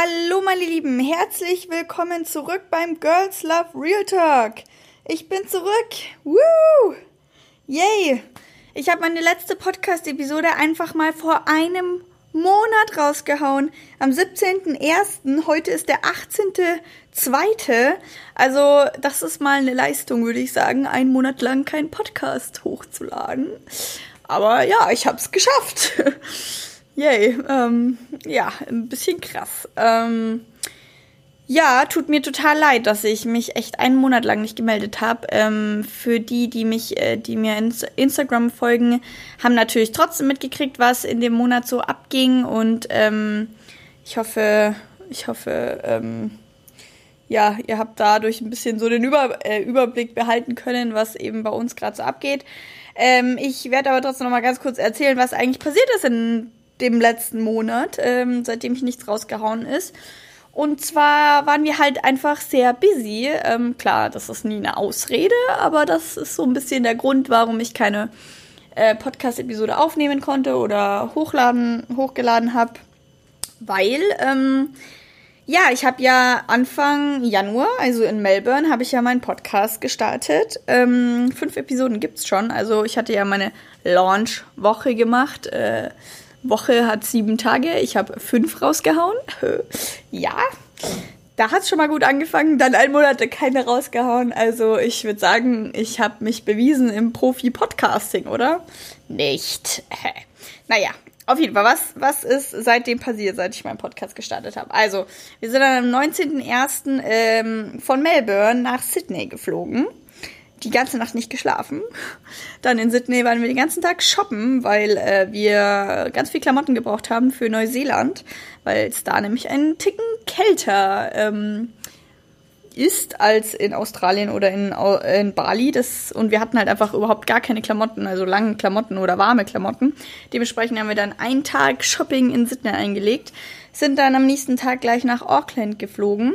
Hallo meine Lieben, herzlich willkommen zurück beim Girls Love Real Talk. Ich bin zurück. Woo! Yay! Ich habe meine letzte Podcast-Episode einfach mal vor einem Monat rausgehauen. Am 17.01. Heute ist der 18.02. Also, das ist mal eine Leistung, würde ich sagen, einen Monat lang keinen Podcast hochzuladen. Aber ja, ich habe es geschafft. Yay. Ähm, ja, ein bisschen krass. Ähm, ja, tut mir total leid, dass ich mich echt einen Monat lang nicht gemeldet habe. Ähm, für die, die mich, äh, die mir in Instagram folgen, haben natürlich trotzdem mitgekriegt, was in dem Monat so abging. Und ähm, ich hoffe, ich hoffe, ähm, ja, ihr habt dadurch ein bisschen so den Über äh, Überblick behalten können, was eben bei uns gerade so abgeht. Ähm, ich werde aber trotzdem noch mal ganz kurz erzählen, was eigentlich passiert ist in dem letzten Monat, ähm, seitdem ich nichts rausgehauen ist. Und zwar waren wir halt einfach sehr busy. Ähm, klar, das ist nie eine Ausrede, aber das ist so ein bisschen der Grund, warum ich keine äh, Podcast-Episode aufnehmen konnte oder hochladen, hochgeladen habe. Weil, ähm, ja, ich habe ja Anfang Januar, also in Melbourne, habe ich ja meinen Podcast gestartet. Ähm, fünf Episoden gibt's schon. Also ich hatte ja meine Launch-Woche gemacht. Äh, Woche hat sieben Tage. Ich habe fünf rausgehauen. ja, da hat es schon mal gut angefangen. Dann ein Monat keine rausgehauen. Also ich würde sagen, ich habe mich bewiesen im Profi-Podcasting, oder? Nicht. naja, auf jeden Fall, was, was ist seitdem passiert, seit ich meinen Podcast gestartet habe? Also, wir sind dann am 19.01. Ähm, von Melbourne nach Sydney geflogen die ganze Nacht nicht geschlafen. Dann in Sydney waren wir den ganzen Tag shoppen, weil äh, wir ganz viel Klamotten gebraucht haben für Neuseeland, weil es da nämlich einen Ticken kälter ähm, ist als in Australien oder in, in Bali. Das, und wir hatten halt einfach überhaupt gar keine Klamotten, also lange Klamotten oder warme Klamotten. Dementsprechend haben wir dann einen Tag Shopping in Sydney eingelegt, sind dann am nächsten Tag gleich nach Auckland geflogen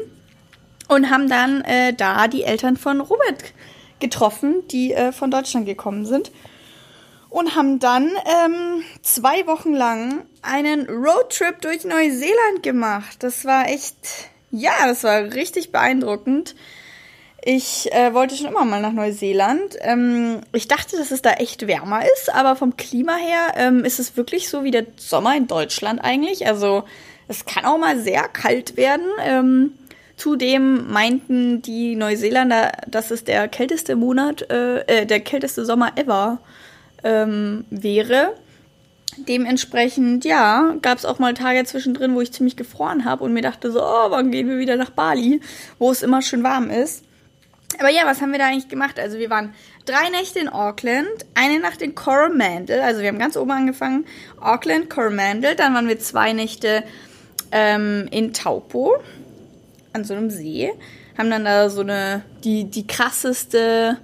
und haben dann äh, da die Eltern von Robert getroffen, die äh, von Deutschland gekommen sind. Und haben dann ähm, zwei Wochen lang einen Roadtrip durch Neuseeland gemacht. Das war echt, ja, das war richtig beeindruckend. Ich äh, wollte schon immer mal nach Neuseeland. Ähm, ich dachte, dass es da echt wärmer ist, aber vom Klima her ähm, ist es wirklich so wie der Sommer in Deutschland eigentlich. Also es kann auch mal sehr kalt werden. Ähm, Zudem meinten die Neuseeländer, dass es der kälteste Monat, äh, äh, der kälteste Sommer ever ähm, wäre. Dementsprechend, ja, gab es auch mal Tage zwischendrin, wo ich ziemlich gefroren habe und mir dachte so, oh, wann gehen wir wieder nach Bali, wo es immer schön warm ist. Aber ja, was haben wir da eigentlich gemacht? Also wir waren drei Nächte in Auckland, eine Nacht in Coromandel, also wir haben ganz oben angefangen, Auckland, Coromandel, dann waren wir zwei Nächte ähm, in Taupo, an so einem See, haben dann da so eine, die, die krasseste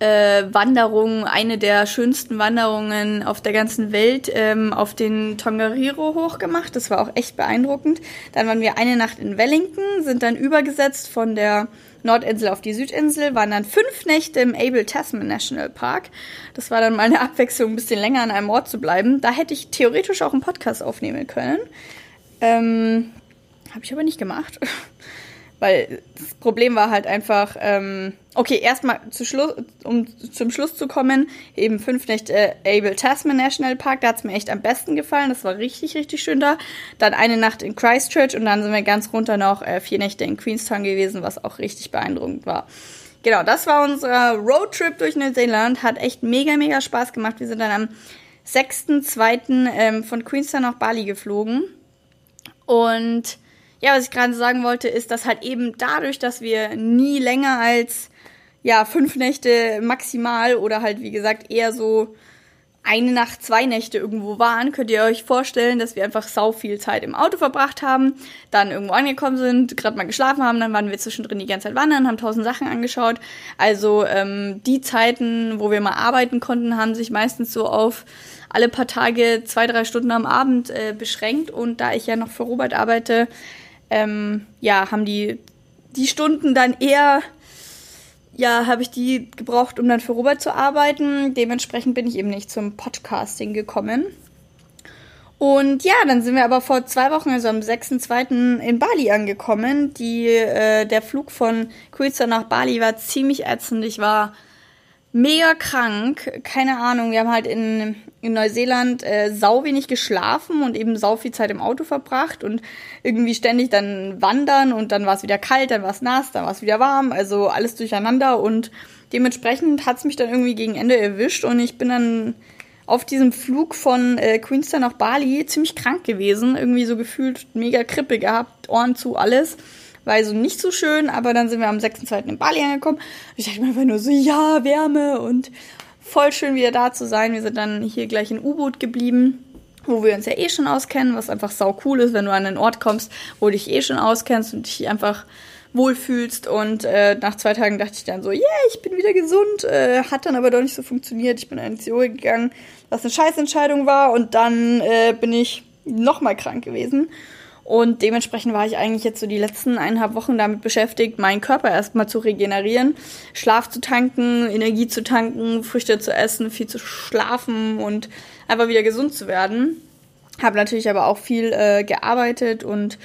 äh, Wanderung, eine der schönsten Wanderungen auf der ganzen Welt, ähm, auf den Tongariro hochgemacht. Das war auch echt beeindruckend. Dann waren wir eine Nacht in Wellington, sind dann übergesetzt von der Nordinsel auf die Südinsel, waren dann fünf Nächte im Abel Tasman National Park. Das war dann mal eine Abwechslung, ein bisschen länger an einem Ort zu bleiben. Da hätte ich theoretisch auch einen Podcast aufnehmen können. Ähm, habe ich aber nicht gemacht. Weil das Problem war halt einfach, ähm, okay, erstmal zu Schluss, um zum Schluss zu kommen, eben fünf Nächte äh, Abel Tasman National Park, da hat's mir echt am besten gefallen. Das war richtig, richtig schön da. Dann eine Nacht in Christchurch und dann sind wir ganz runter noch äh, vier Nächte in Queenstown gewesen, was auch richtig beeindruckend war. Genau, das war unser Roadtrip durch Neuseeland. Hat echt mega, mega Spaß gemacht. Wir sind dann am 6.2. Ähm, von Queenstown nach Bali geflogen. Und ja, was ich gerade sagen wollte, ist, dass halt eben dadurch, dass wir nie länger als ja fünf Nächte maximal oder halt wie gesagt eher so eine Nacht, zwei Nächte irgendwo waren, könnt ihr euch vorstellen, dass wir einfach sau viel Zeit im Auto verbracht haben, dann irgendwo angekommen sind, gerade mal geschlafen haben, dann waren wir zwischendrin die ganze Zeit wandern, haben tausend Sachen angeschaut. Also ähm, die Zeiten, wo wir mal arbeiten konnten, haben sich meistens so auf alle paar Tage zwei, drei Stunden am Abend äh, beschränkt. Und da ich ja noch für Robert arbeite, ähm, ja, haben die, die Stunden dann eher, ja, habe ich die gebraucht, um dann für Robert zu arbeiten. Dementsprechend bin ich eben nicht zum Podcasting gekommen. Und ja, dann sind wir aber vor zwei Wochen, also am 6.2. in Bali angekommen. Die, äh, der Flug von Kuiza nach Bali war ziemlich ätzend. Ich war mega krank. Keine Ahnung, wir haben halt in, in Neuseeland äh, sau wenig geschlafen und eben sau viel Zeit im Auto verbracht und irgendwie ständig dann wandern und dann war es wieder kalt, dann war es nass, dann war es wieder warm. Also alles durcheinander und dementsprechend hat's mich dann irgendwie gegen Ende erwischt und ich bin dann auf diesem Flug von äh, Queenstown nach Bali ziemlich krank gewesen. Irgendwie so gefühlt mega Krippe gehabt, Ohren zu, alles. War also nicht so schön, aber dann sind wir am 6.2. in Bali angekommen. Ich dachte mir einfach nur so, ja, Wärme und voll schön wieder da zu sein. Wir sind dann hier gleich in U-Boot geblieben, wo wir uns ja eh schon auskennen, was einfach sau cool ist, wenn du an einen Ort kommst, wo du dich eh schon auskennst und dich einfach wohlfühlst. Und äh, nach zwei Tagen dachte ich dann so, yeah, ich bin wieder gesund. Äh, hat dann aber doch nicht so funktioniert. Ich bin dann ins Yoga gegangen, was eine Scheißentscheidung war. Und dann äh, bin ich nochmal krank gewesen. Und dementsprechend war ich eigentlich jetzt so die letzten eineinhalb Wochen damit beschäftigt, meinen Körper erstmal zu regenerieren, Schlaf zu tanken, Energie zu tanken, Früchte zu essen, viel zu schlafen und einfach wieder gesund zu werden. Habe natürlich aber auch viel äh, gearbeitet und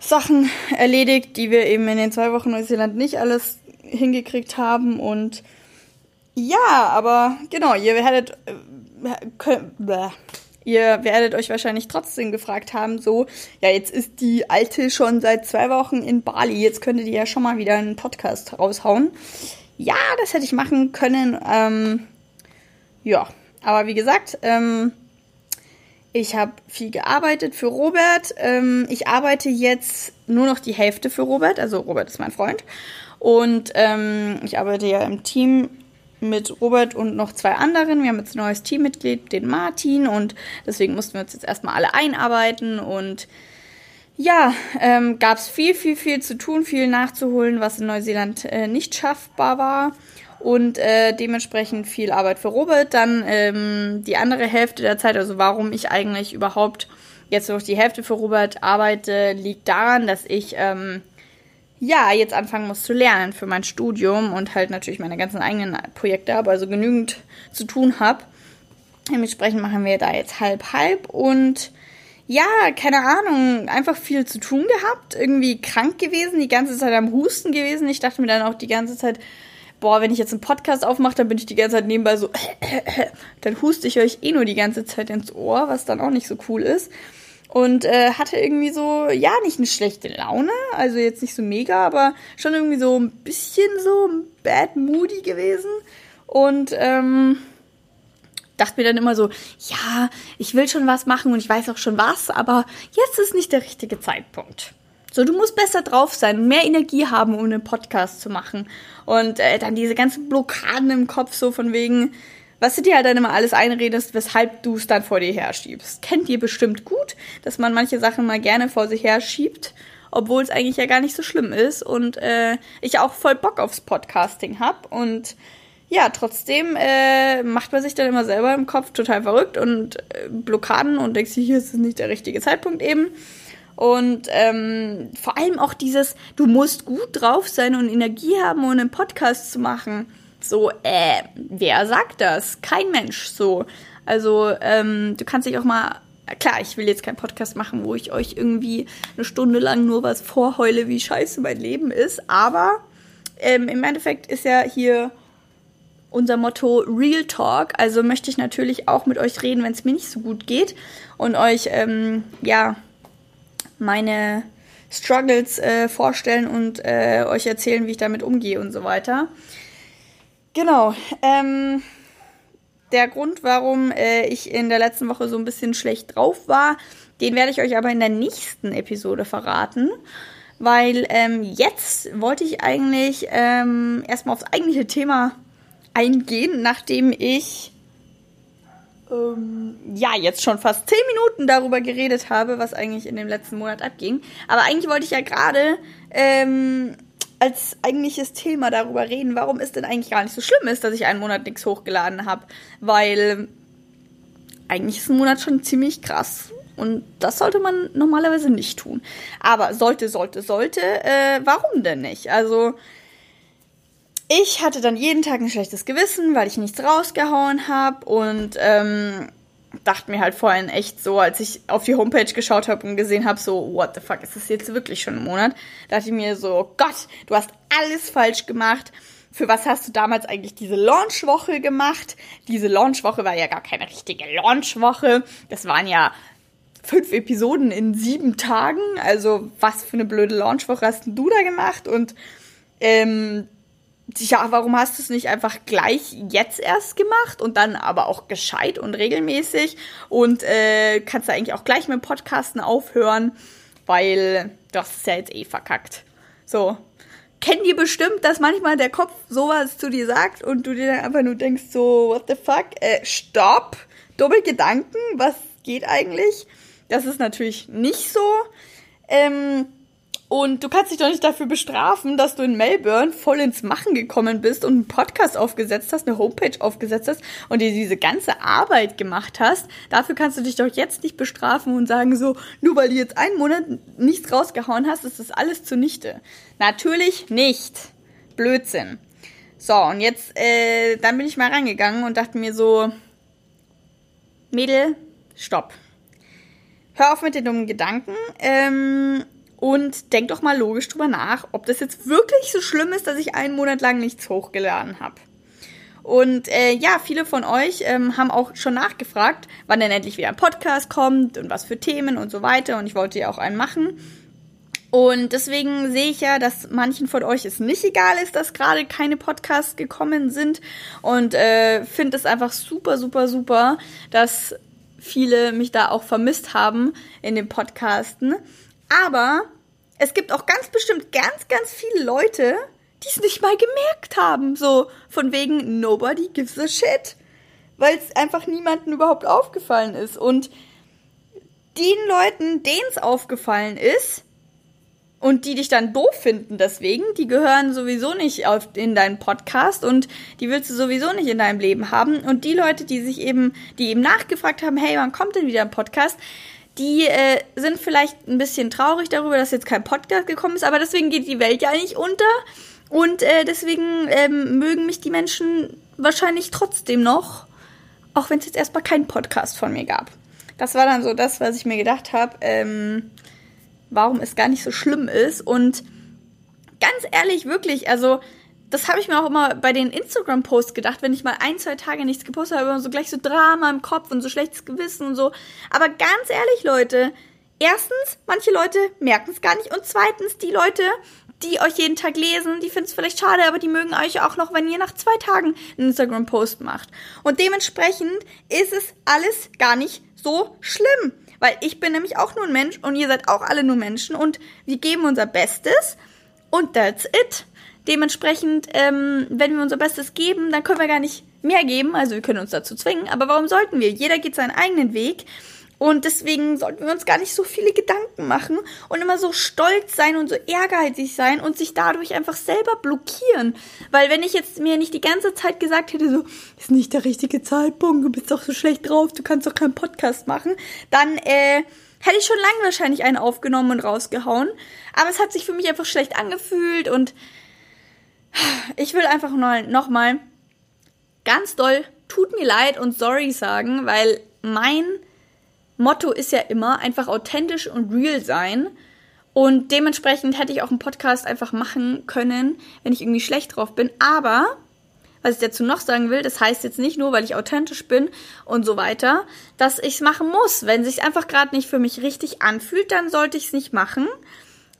Sachen erledigt, die wir eben in den zwei Wochen Neuseeland nicht alles hingekriegt haben. Und ja, aber genau, ihr werdet, äh, könnt, ihr werdet euch wahrscheinlich trotzdem gefragt haben, so, ja, jetzt ist die Alte schon seit zwei Wochen in Bali, jetzt könntet ihr ja schon mal wieder einen Podcast raushauen. Ja, das hätte ich machen können. Ähm, ja, aber wie gesagt, ähm, ich habe viel gearbeitet für Robert. Ähm, ich arbeite jetzt nur noch die Hälfte für Robert. Also Robert ist mein Freund. Und ähm, ich arbeite ja im Team mit Robert und noch zwei anderen. Wir haben jetzt ein neues Teammitglied, den Martin. Und deswegen mussten wir uns jetzt erstmal alle einarbeiten. Und ja, ähm, gab es viel, viel, viel zu tun, viel nachzuholen, was in Neuseeland äh, nicht schaffbar war und äh, dementsprechend viel Arbeit für Robert. Dann ähm, die andere Hälfte der Zeit, also warum ich eigentlich überhaupt jetzt noch die Hälfte für Robert arbeite, liegt daran, dass ich ähm, ja jetzt anfangen muss zu lernen für mein Studium und halt natürlich meine ganzen eigenen Projekte habe, also genügend zu tun habe. Dementsprechend machen wir da jetzt halb halb und ja, keine Ahnung, einfach viel zu tun gehabt, irgendwie krank gewesen, die ganze Zeit am Husten gewesen. Ich dachte mir dann auch die ganze Zeit, boah, wenn ich jetzt einen Podcast aufmache, dann bin ich die ganze Zeit nebenbei so, dann huste ich euch eh nur die ganze Zeit ins Ohr, was dann auch nicht so cool ist. Und äh, hatte irgendwie so, ja, nicht eine schlechte Laune, also jetzt nicht so mega, aber schon irgendwie so ein bisschen so bad moody gewesen. Und ähm, dachte mir dann immer so, ja, ich will schon was machen und ich weiß auch schon was, aber jetzt ist nicht der richtige Zeitpunkt. So, du musst besser drauf sein mehr Energie haben, um einen Podcast zu machen. Und äh, dann diese ganzen Blockaden im Kopf, so von wegen, was du dir halt dann immer alles einredest, weshalb du es dann vor dir herschiebst. Kennt ihr bestimmt gut, dass man manche Sachen mal gerne vor sich herschiebt, obwohl es eigentlich ja gar nicht so schlimm ist. Und äh, ich auch voll Bock aufs Podcasting hab. Und ja, trotzdem äh, macht man sich dann immer selber im Kopf total verrückt und äh, Blockaden und denkt sich, hier ist nicht der richtige Zeitpunkt eben. Und ähm, vor allem auch dieses, du musst gut drauf sein und Energie haben, um einen Podcast zu machen. So, äh, wer sagt das? Kein Mensch so. Also, ähm, du kannst dich auch mal. Klar, ich will jetzt keinen Podcast machen, wo ich euch irgendwie eine Stunde lang nur was vorheule, wie scheiße mein Leben ist. Aber ähm, im Endeffekt ist ja hier unser Motto Real Talk. Also möchte ich natürlich auch mit euch reden, wenn es mir nicht so gut geht und euch ähm, ja meine Struggles äh, vorstellen und äh, euch erzählen, wie ich damit umgehe und so weiter. Genau. Ähm, der Grund, warum äh, ich in der letzten Woche so ein bisschen schlecht drauf war, den werde ich euch aber in der nächsten Episode verraten. Weil ähm, jetzt wollte ich eigentlich ähm, erstmal aufs eigentliche Thema eingehen, nachdem ich ähm, ja, jetzt schon fast zehn Minuten darüber geredet habe, was eigentlich in dem letzten Monat abging. Aber eigentlich wollte ich ja gerade ähm, als eigentliches Thema darüber reden, warum es denn eigentlich gar nicht so schlimm ist, dass ich einen Monat nichts hochgeladen habe. Weil eigentlich ist ein Monat schon ziemlich krass. Und das sollte man normalerweise nicht tun. Aber sollte, sollte, sollte, äh, warum denn nicht? Also, ich hatte dann jeden Tag ein schlechtes Gewissen, weil ich nichts rausgehauen habe und ähm, dachte mir halt vorhin echt so, als ich auf die Homepage geschaut habe und gesehen habe, so, what the fuck, ist das jetzt wirklich schon ein Monat? dachte ich mir so, Gott, du hast alles falsch gemacht. Für was hast du damals eigentlich diese Launchwoche gemacht? Diese Launchwoche war ja gar keine richtige Launchwoche. Das waren ja fünf Episoden in sieben Tagen. Also was für eine blöde Launchwoche hast du da gemacht? Und ähm, ja, warum hast du es nicht einfach gleich jetzt erst gemacht und dann aber auch gescheit und regelmäßig und äh, kannst du eigentlich auch gleich mit dem Podcasten aufhören, weil das ist ja jetzt eh verkackt. So. Kennt ihr bestimmt, dass manchmal der Kopf sowas zu dir sagt und du dir dann einfach nur denkst so, what the fuck? Äh, stopp! Dumme Gedanken, was geht eigentlich? Das ist natürlich nicht so. Ähm, und du kannst dich doch nicht dafür bestrafen, dass du in Melbourne voll ins Machen gekommen bist und einen Podcast aufgesetzt hast, eine Homepage aufgesetzt hast und dir diese ganze Arbeit gemacht hast. Dafür kannst du dich doch jetzt nicht bestrafen und sagen so, nur weil du jetzt einen Monat nichts rausgehauen hast, ist das alles zunichte. Natürlich nicht. Blödsinn. So, und jetzt, äh, dann bin ich mal rangegangen und dachte mir so, Mädel, stopp. Hör auf mit den dummen Gedanken. Ähm, und denk doch mal logisch drüber nach, ob das jetzt wirklich so schlimm ist, dass ich einen Monat lang nichts hochgeladen habe. Und äh, ja, viele von euch ähm, haben auch schon nachgefragt, wann denn endlich wieder ein Podcast kommt und was für Themen und so weiter. Und ich wollte ja auch einen machen. Und deswegen sehe ich ja, dass manchen von euch es nicht egal ist, dass gerade keine Podcasts gekommen sind. Und äh, finde es einfach super, super, super, dass viele mich da auch vermisst haben in den Podcasten. Aber es gibt auch ganz bestimmt ganz, ganz viele Leute, die es nicht mal gemerkt haben. So von wegen nobody gives a shit. Weil es einfach niemandem überhaupt aufgefallen ist. Und den Leuten, denen es aufgefallen ist, und die dich dann doof finden deswegen, die gehören sowieso nicht auf, in deinen Podcast und die willst du sowieso nicht in deinem Leben haben. Und die Leute, die sich eben, die eben nachgefragt haben, hey, wann kommt denn wieder ein Podcast? Die äh, sind vielleicht ein bisschen traurig darüber, dass jetzt kein Podcast gekommen ist, aber deswegen geht die Welt ja nicht unter. Und äh, deswegen ähm, mögen mich die Menschen wahrscheinlich trotzdem noch, auch wenn es jetzt erstmal keinen Podcast von mir gab. Das war dann so das, was ich mir gedacht habe, ähm, warum es gar nicht so schlimm ist. Und ganz ehrlich, wirklich, also das habe ich mir auch immer bei den Instagram-Posts gedacht, wenn ich mal ein, zwei Tage nichts gepostet habe, so gleich so Drama im Kopf und so schlechtes Gewissen und so. Aber ganz ehrlich, Leute, erstens, manche Leute merken es gar nicht und zweitens, die Leute, die euch jeden Tag lesen, die finden es vielleicht schade, aber die mögen euch auch noch, wenn ihr nach zwei Tagen einen Instagram-Post macht. Und dementsprechend ist es alles gar nicht so schlimm. Weil ich bin nämlich auch nur ein Mensch und ihr seid auch alle nur Menschen und wir geben unser Bestes und that's it. Dementsprechend, ähm, wenn wir unser Bestes geben, dann können wir gar nicht mehr geben. Also wir können uns dazu zwingen. Aber warum sollten wir? Jeder geht seinen eigenen Weg. Und deswegen sollten wir uns gar nicht so viele Gedanken machen und immer so stolz sein und so ehrgeizig sein und sich dadurch einfach selber blockieren. Weil wenn ich jetzt mir nicht die ganze Zeit gesagt hätte, so, ist nicht der richtige Zeitpunkt, du bist doch so schlecht drauf, du kannst doch keinen Podcast machen, dann, äh, hätte ich schon lange wahrscheinlich einen aufgenommen und rausgehauen. Aber es hat sich für mich einfach schlecht angefühlt und ich will einfach nochmal ganz doll tut mir leid und sorry sagen, weil mein Motto ist ja immer einfach authentisch und real sein. Und dementsprechend hätte ich auch einen Podcast einfach machen können, wenn ich irgendwie schlecht drauf bin. Aber, was ich dazu noch sagen will, das heißt jetzt nicht nur, weil ich authentisch bin und so weiter, dass ich es machen muss. Wenn sich einfach gerade nicht für mich richtig anfühlt, dann sollte ich es nicht machen.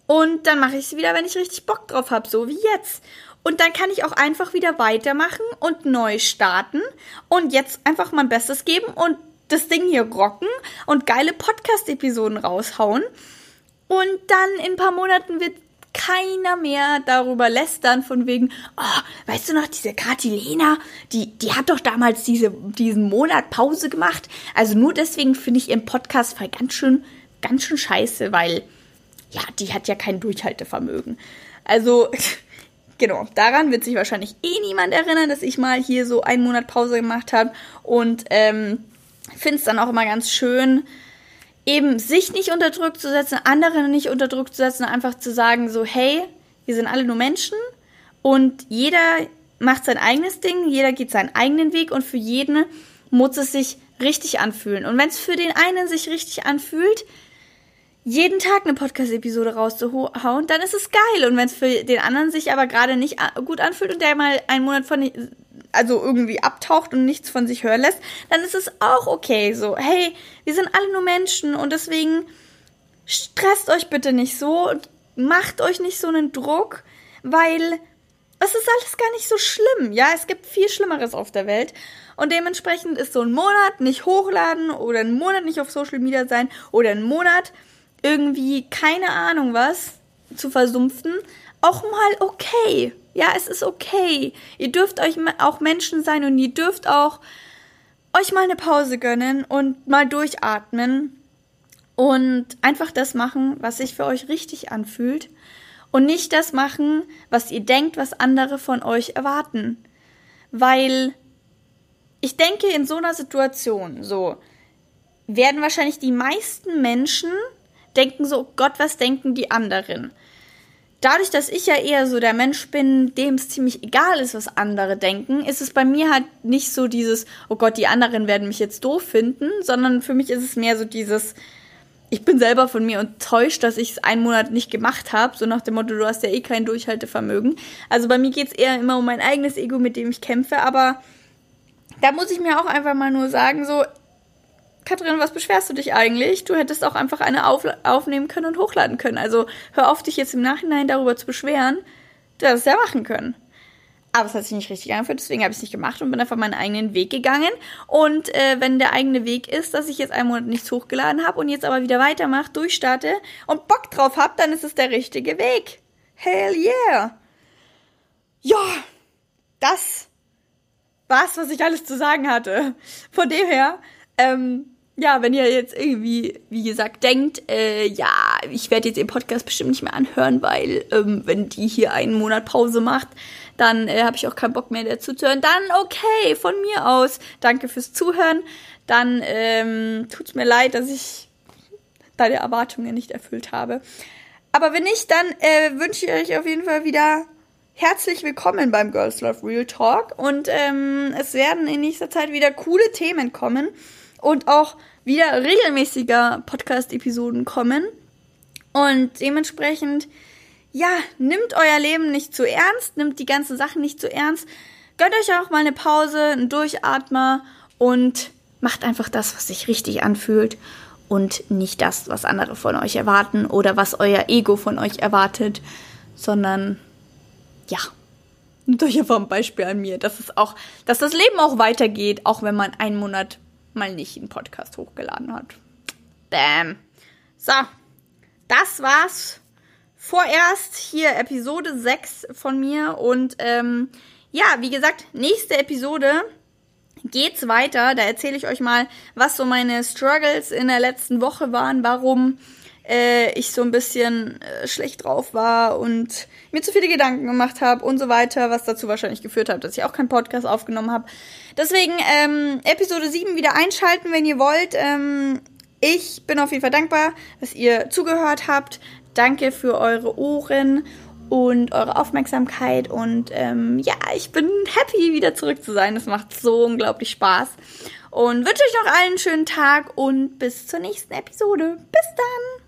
Und dann mache ich es wieder, wenn ich richtig Bock drauf habe, so wie jetzt. Und dann kann ich auch einfach wieder weitermachen und neu starten und jetzt einfach mein Bestes geben und das Ding hier rocken und geile Podcast-Episoden raushauen. Und dann in ein paar Monaten wird keiner mehr darüber lästern, von wegen, oh, weißt du noch, diese Kati Lena, die, die hat doch damals diese, diesen Monat Pause gemacht. Also nur deswegen finde ich ihren Podcast voll ganz schön, ganz schön scheiße, weil, ja, die hat ja kein Durchhaltevermögen. Also, Genau, daran wird sich wahrscheinlich eh niemand erinnern, dass ich mal hier so einen Monat Pause gemacht habe. Und ähm, finde es dann auch immer ganz schön, eben sich nicht unter Druck zu setzen, andere nicht unter Druck zu setzen, einfach zu sagen, so, hey, wir sind alle nur Menschen und jeder macht sein eigenes Ding, jeder geht seinen eigenen Weg und für jeden muss es sich richtig anfühlen. Und wenn es für den einen sich richtig anfühlt, jeden Tag eine Podcast-Episode rauszuhauen, dann ist es geil. Und wenn es für den anderen sich aber gerade nicht gut anfühlt und der mal einen Monat von, also irgendwie abtaucht und nichts von sich hören lässt, dann ist es auch okay. So, hey, wir sind alle nur Menschen und deswegen stresst euch bitte nicht so und macht euch nicht so einen Druck, weil es ist alles gar nicht so schlimm. Ja, es gibt viel Schlimmeres auf der Welt. Und dementsprechend ist so ein Monat nicht hochladen oder ein Monat nicht auf Social Media sein oder ein Monat irgendwie keine Ahnung was zu versumpfen, auch mal okay. Ja, es ist okay. Ihr dürft euch auch Menschen sein und ihr dürft auch euch mal eine Pause gönnen und mal durchatmen und einfach das machen, was sich für euch richtig anfühlt und nicht das machen, was ihr denkt, was andere von euch erwarten. Weil ich denke, in so einer Situation, so, werden wahrscheinlich die meisten Menschen denken so, oh Gott, was denken die anderen? Dadurch, dass ich ja eher so der Mensch bin, dem es ziemlich egal ist, was andere denken, ist es bei mir halt nicht so dieses, oh Gott, die anderen werden mich jetzt doof finden, sondern für mich ist es mehr so dieses, ich bin selber von mir enttäuscht, dass ich es einen Monat nicht gemacht habe, so nach dem Motto, du hast ja eh kein Durchhaltevermögen. Also bei mir geht es eher immer um mein eigenes Ego, mit dem ich kämpfe, aber da muss ich mir auch einfach mal nur sagen, so, Katrin, was beschwerst du dich eigentlich? Du hättest auch einfach eine auf aufnehmen können und hochladen können. Also hör auf, dich jetzt im Nachhinein darüber zu beschweren. Du hättest ja machen können. Aber es hat sich nicht richtig angefühlt, deswegen habe ich es nicht gemacht und bin einfach meinen eigenen Weg gegangen. Und äh, wenn der eigene Weg ist, dass ich jetzt einen Monat nichts hochgeladen habe und jetzt aber wieder weitermache, durchstarte und Bock drauf habe, dann ist es der richtige Weg. Hell yeah! Ja, das war's, was ich alles zu sagen hatte. Von dem her, ähm, ja, wenn ihr jetzt irgendwie, wie gesagt, denkt, äh, ja, ich werde jetzt den Podcast bestimmt nicht mehr anhören, weil ähm, wenn die hier einen Monat Pause macht, dann äh, habe ich auch keinen Bock mehr dazu zu hören. Dann okay, von mir aus. Danke fürs Zuhören. Dann ähm, tut's mir leid, dass ich deine Erwartungen nicht erfüllt habe. Aber wenn nicht, dann äh, wünsche ich euch auf jeden Fall wieder herzlich willkommen beim Girls Love Real Talk. Und ähm, es werden in nächster Zeit wieder coole Themen kommen und auch wieder regelmäßiger Podcast-Episoden kommen. Und dementsprechend, ja, nimmt euer Leben nicht zu ernst, nimmt die ganzen Sachen nicht zu ernst. Gönnt euch auch mal eine Pause, einen Durchatmer und macht einfach das, was sich richtig anfühlt und nicht das, was andere von euch erwarten oder was euer Ego von euch erwartet, sondern ja, nehmt euch einfach ein Beispiel an mir, dass es auch, dass das Leben auch weitergeht, auch wenn man einen Monat mal nicht einen Podcast hochgeladen hat. Bam. So, das war's vorerst hier Episode 6 von mir und ähm, ja, wie gesagt, nächste Episode geht's weiter. Da erzähle ich euch mal, was so meine Struggles in der letzten Woche waren, warum äh, ich so ein bisschen äh, schlecht drauf war und mir zu viele Gedanken gemacht habe und so weiter, was dazu wahrscheinlich geführt hat, dass ich auch keinen Podcast aufgenommen habe. Deswegen ähm, Episode 7 wieder einschalten, wenn ihr wollt. Ähm, ich bin auf jeden Fall dankbar, dass ihr zugehört habt. Danke für eure Ohren und eure Aufmerksamkeit. Und ähm, ja, ich bin happy, wieder zurück zu sein. Das macht so unglaublich Spaß. Und wünsche euch noch allen einen schönen Tag und bis zur nächsten Episode. Bis dann!